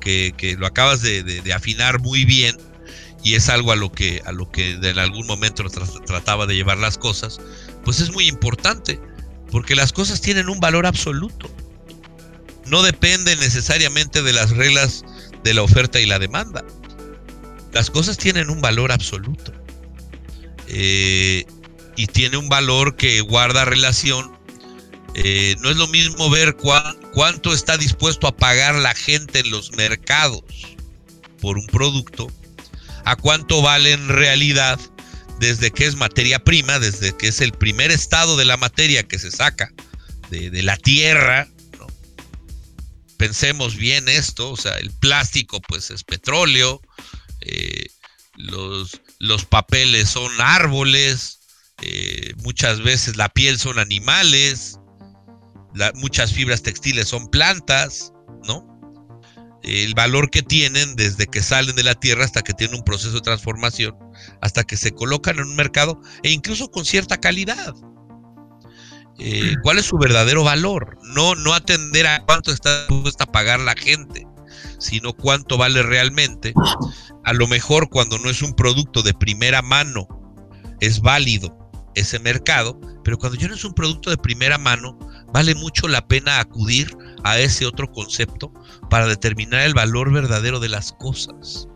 que, lo acabas de, afinar muy bien, y es algo a lo que, a lo que en algún momento trataba de llevar las cosas, pues es muy importante, porque las cosas tienen un valor absoluto. No depende necesariamente de las reglas de la oferta y la demanda. Las cosas tienen un valor absoluto. Eh, y tiene un valor que guarda relación eh, no es lo mismo ver cuánto está dispuesto a pagar la gente en los mercados por un producto, a cuánto vale en realidad desde que es materia prima, desde que es el primer estado de la materia que se saca de, la tierra. Pensemos bien esto, o sea, el plástico pues es petróleo, eh, los, papeles son árboles, eh, muchas veces la piel son animales, muchas fibras textiles son plantas, ¿no? El valor que tienen desde que salen de la tierra hasta que tienen un proceso de transformación, hasta que se colocan en un mercado e incluso con cierta calidad. Eh, ¿Cuál es su verdadero valor? No, no atender a cuánto está dispuesta a pagar la gente, sino cuánto vale realmente. A lo mejor cuando no es un producto de primera mano, es válido ese mercado, pero cuando ya no es un producto de primera mano, vale mucho la pena acudir a ese otro concepto para determinar el valor verdadero de las cosas.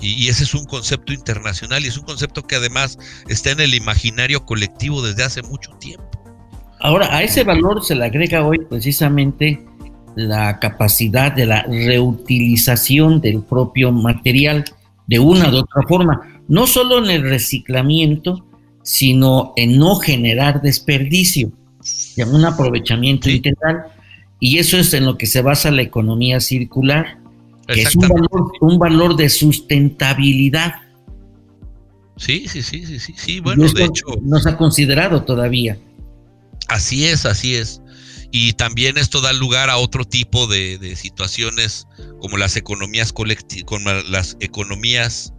Y, ese es un concepto internacional y es un concepto que además está en el imaginario colectivo desde hace mucho tiempo. Ahora, a ese valor se le agrega hoy precisamente la capacidad de la reutilización del propio material de una u otra forma, no solo en el reciclamiento, sino en no generar desperdicio un aprovechamiento integral. Y eso es en lo que se basa la economía circular, que es un valor, de sustentabilidad. Sí, sí, sí, sí, sí, sí. Bueno, de hecho. No se ha considerado todavía. Así es, así es. Y también esto da lugar a otro tipo de, de situaciones como las economías colectivas, como las economías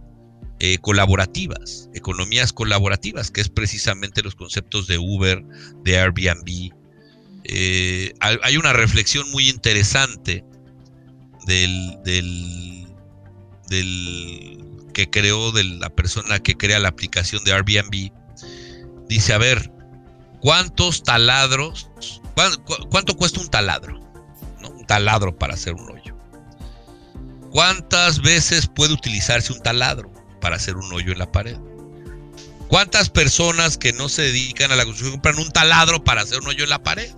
eh, colaborativas, economías colaborativas, que es precisamente los conceptos de Uber, de Airbnb. Eh, hay una reflexión muy interesante del, del, que creó, de la persona que crea la aplicación de Airbnb. Dice, a ver, ¿cuántos taladros, cuánto, cuesta un taladro? Un taladro para hacer un hoyo. ¿Cuántas veces puede utilizarse un taladro? Para hacer un hoyo en la pared. ¿Cuántas personas que no se dedican a la construcción compran un taladro para hacer un hoyo en la pared?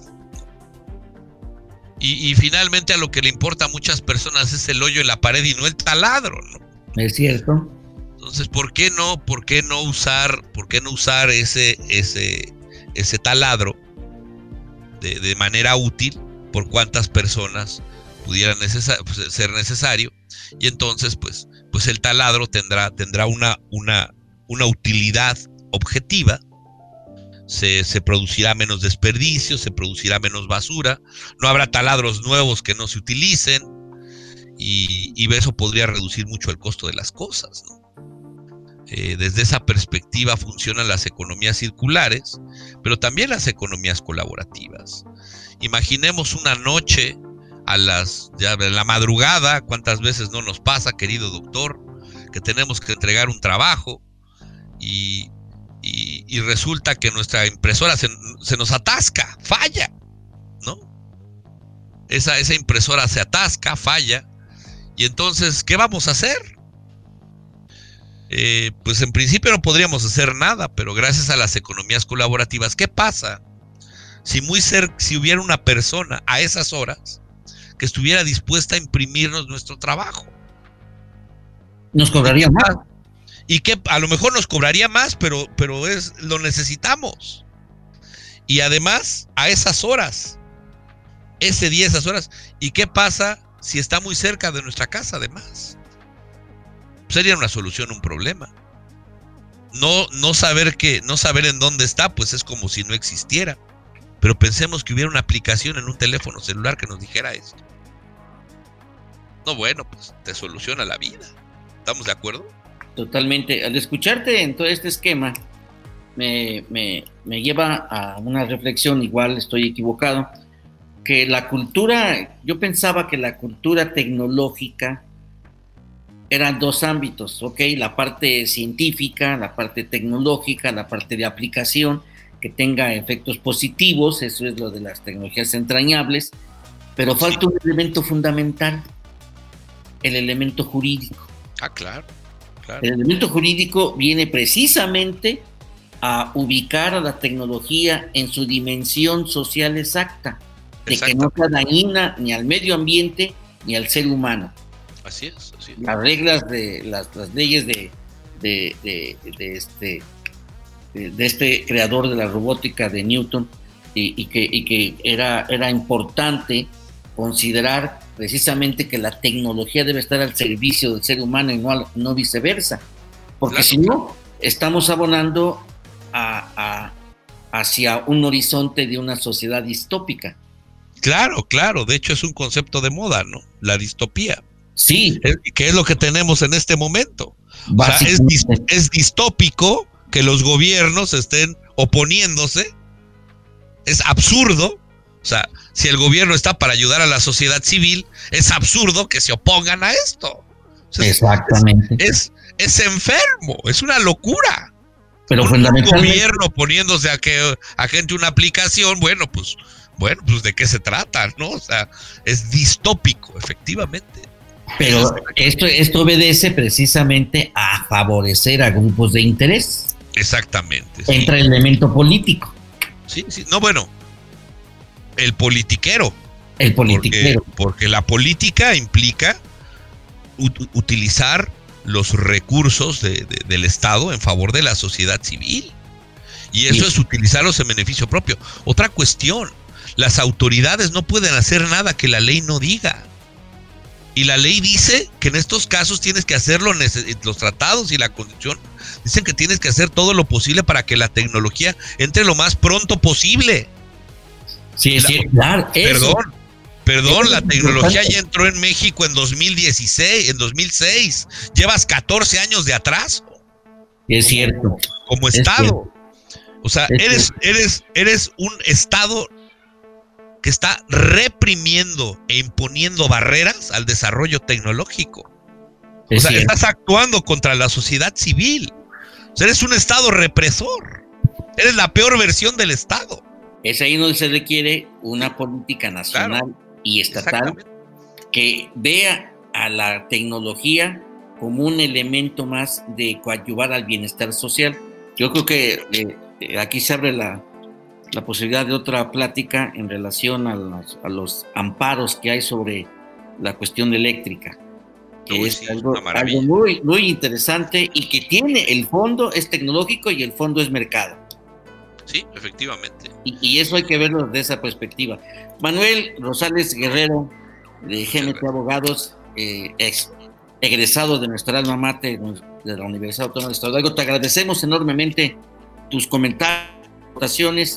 Y, finalmente a lo que le importa a muchas personas es el hoyo en la pared y no el taladro, ¿no? Es cierto. Entonces, ¿por qué no, por qué no usar, por qué no usar ese, ese, ese taladro de, de manera útil por cuántas personas pudiera pues, ser necesario? Y entonces, pues, pues el taladro tendrá, tendrá una, una, una utilidad objetiva, se, producirá menos desperdicio, se producirá menos basura, no habrá taladros nuevos que no se utilicen y, eso podría reducir mucho el costo de las cosas. Eh, desde esa perspectiva funcionan las economías circulares, pero también las economías colaborativas. Imaginemos una noche a las ya la madrugada, cuántas veces no nos pasa, querido doctor, que tenemos que entregar un trabajo y, resulta que nuestra impresora se, nos atasca, falla, ¿no? Esa, esa impresora se atasca, falla, y entonces, ¿qué vamos a hacer? Eh, pues en principio no podríamos hacer nada, pero gracias a las economías colaborativas, ¿qué pasa? Si muy si hubiera una persona a esas horas que estuviera dispuesta a imprimirnos nuestro trabajo. Nos cobraría más. Y que a lo mejor nos cobraría más, pero, pero es, lo necesitamos. Y además, a esas horas, ese día, esas horas. ¿Y qué pasa si está muy cerca de nuestra casa, además? Sería una solución, un problema. No, no saber que, no saber en dónde está, pues es como si no existiera. Pero pensemos que hubiera una aplicación en un teléfono celular que nos dijera esto. No, bueno, pues te soluciona la vida. ¿Estamos de acuerdo? Totalmente. Al escucharte en todo este esquema, me, lleva a una reflexión, igual estoy equivocado, que la cultura, yo pensaba que la cultura tecnológica eran dos ámbitos, ¿ok? La parte científica, la parte tecnológica, la parte de aplicación, que tenga efectos positivos, eso es lo de las tecnologías entrañables, pero falta un elemento fundamental, el elemento jurídico. Ah, claro, El elemento jurídico viene precisamente a ubicar a la tecnología en su dimensión social exacta, de que no sea dañina ni al medio ambiente ni al ser humano. Así es, así es. Las reglas de las, leyes de, de, este de este creador de la robótica de Newton y, que, y que era, era importante considerar precisamente que la tecnología debe estar al servicio del ser humano y no, no viceversa. Porque si no, estamos abonando a, hacia un horizonte de una sociedad distópica. Claro, claro, de hecho es un concepto de moda, ¿no? La distopía. Sí. ¿Qué es lo que tenemos en este momento? es, es distópico que los gobiernos estén oponiéndose. Es absurdo o sea, si el gobierno está para ayudar a la sociedad civil, es absurdo que se opongan a esto. Exactamente. Es, es, enfermo, es una locura. Pero fundamentalmente. Un gobierno poniéndose a, que, a gente una aplicación, bueno, pues, bueno, pues de qué se trata, ¿no? O sea, es distópico, efectivamente. Pero esto, esto obedece precisamente a favorecer a grupos de interés. Exactamente. Entra el elemento político. Sí, sí. No, bueno, el politiquero. El politiquero. Porque, la política implica utilizar los recursos del Estado en favor de la sociedad civil. Y eso es utilizarlos en beneficio propio. Otra cuestión, las autoridades no pueden hacer nada que la ley no diga. Y la ley dice que en estos casos tienes que hacerlo, los tratados y la constitución dicen que tienes que hacer todo lo posible para que la tecnología entre lo más pronto posible. Sí, sí, claro. Perdón, perdón, la tecnología ya entró en México en 2016, en 2006. Llevas 14 años de atraso. Es cierto. Como Estado. O sea, eres, eres, eres un Estado que está reprimiendo e imponiendo barreras al desarrollo tecnológico. o sea, estás actuando contra la sociedad civil. O sea, eres un Estado represor. Eres la peor versión del Estado. Es ahí donde se requiere una política nacional y estatal que vea a la tecnología como un elemento más de coadyuvar al bienestar social. Yo creo que eh, eh, aquí se abre la, posibilidad de otra plática en relación a los, amparos que hay sobre la cuestión eléctrica, que es algo, algo, muy, muy interesante y que tiene el fondo es tecnológico y el fondo es mercado. Sí, efectivamente. Y, eso hay que verlo desde esa perspectiva. Manuel Rosales Guerrero, de GMT Abogados, eh, egresado de nuestra alma mater de la Universidad Autónoma de Estado de te agradecemos enormemente tus comentarios,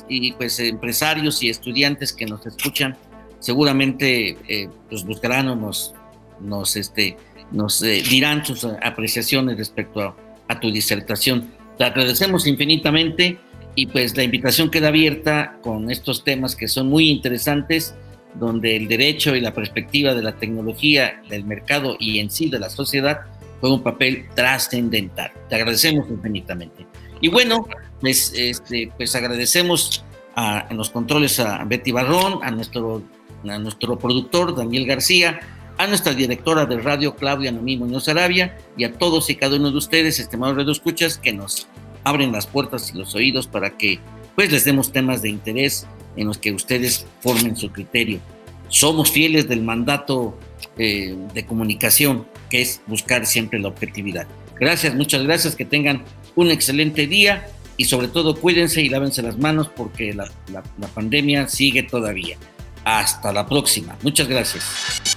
y pues empresarios y estudiantes que nos escuchan seguramente eh, pues buscarán o nos, nos, este, nos dirán sus apreciaciones respecto a, a tu disertación. Te agradecemos infinitamente y pues la invitación queda abierta con estos temas que son muy interesantes, donde el derecho y la perspectiva de la tecnología, del mercado y en sí de la sociedad juega un papel trascendental. Te agradecemos infinitamente. Y bueno, pues, este, pues agradecemos a, en los controles a Betty Barrón, a nuestro, a nuestro productor Daniel García, a nuestra directora de radio Claudia Noemí Muñoz Arabia y a todos y cada uno de ustedes, estimados radioescuchas, que nos abren las puertas y los oídos para que pues les demos temas de interés en los que ustedes formen su criterio. Somos fieles del mandato eh, de comunicación, que es buscar siempre la objetividad. Gracias, muchas gracias, que tengan un excelente día y sobre todo cuídense y lávense las manos porque la pandemia sigue todavía. Hasta la próxima. Muchas gracias.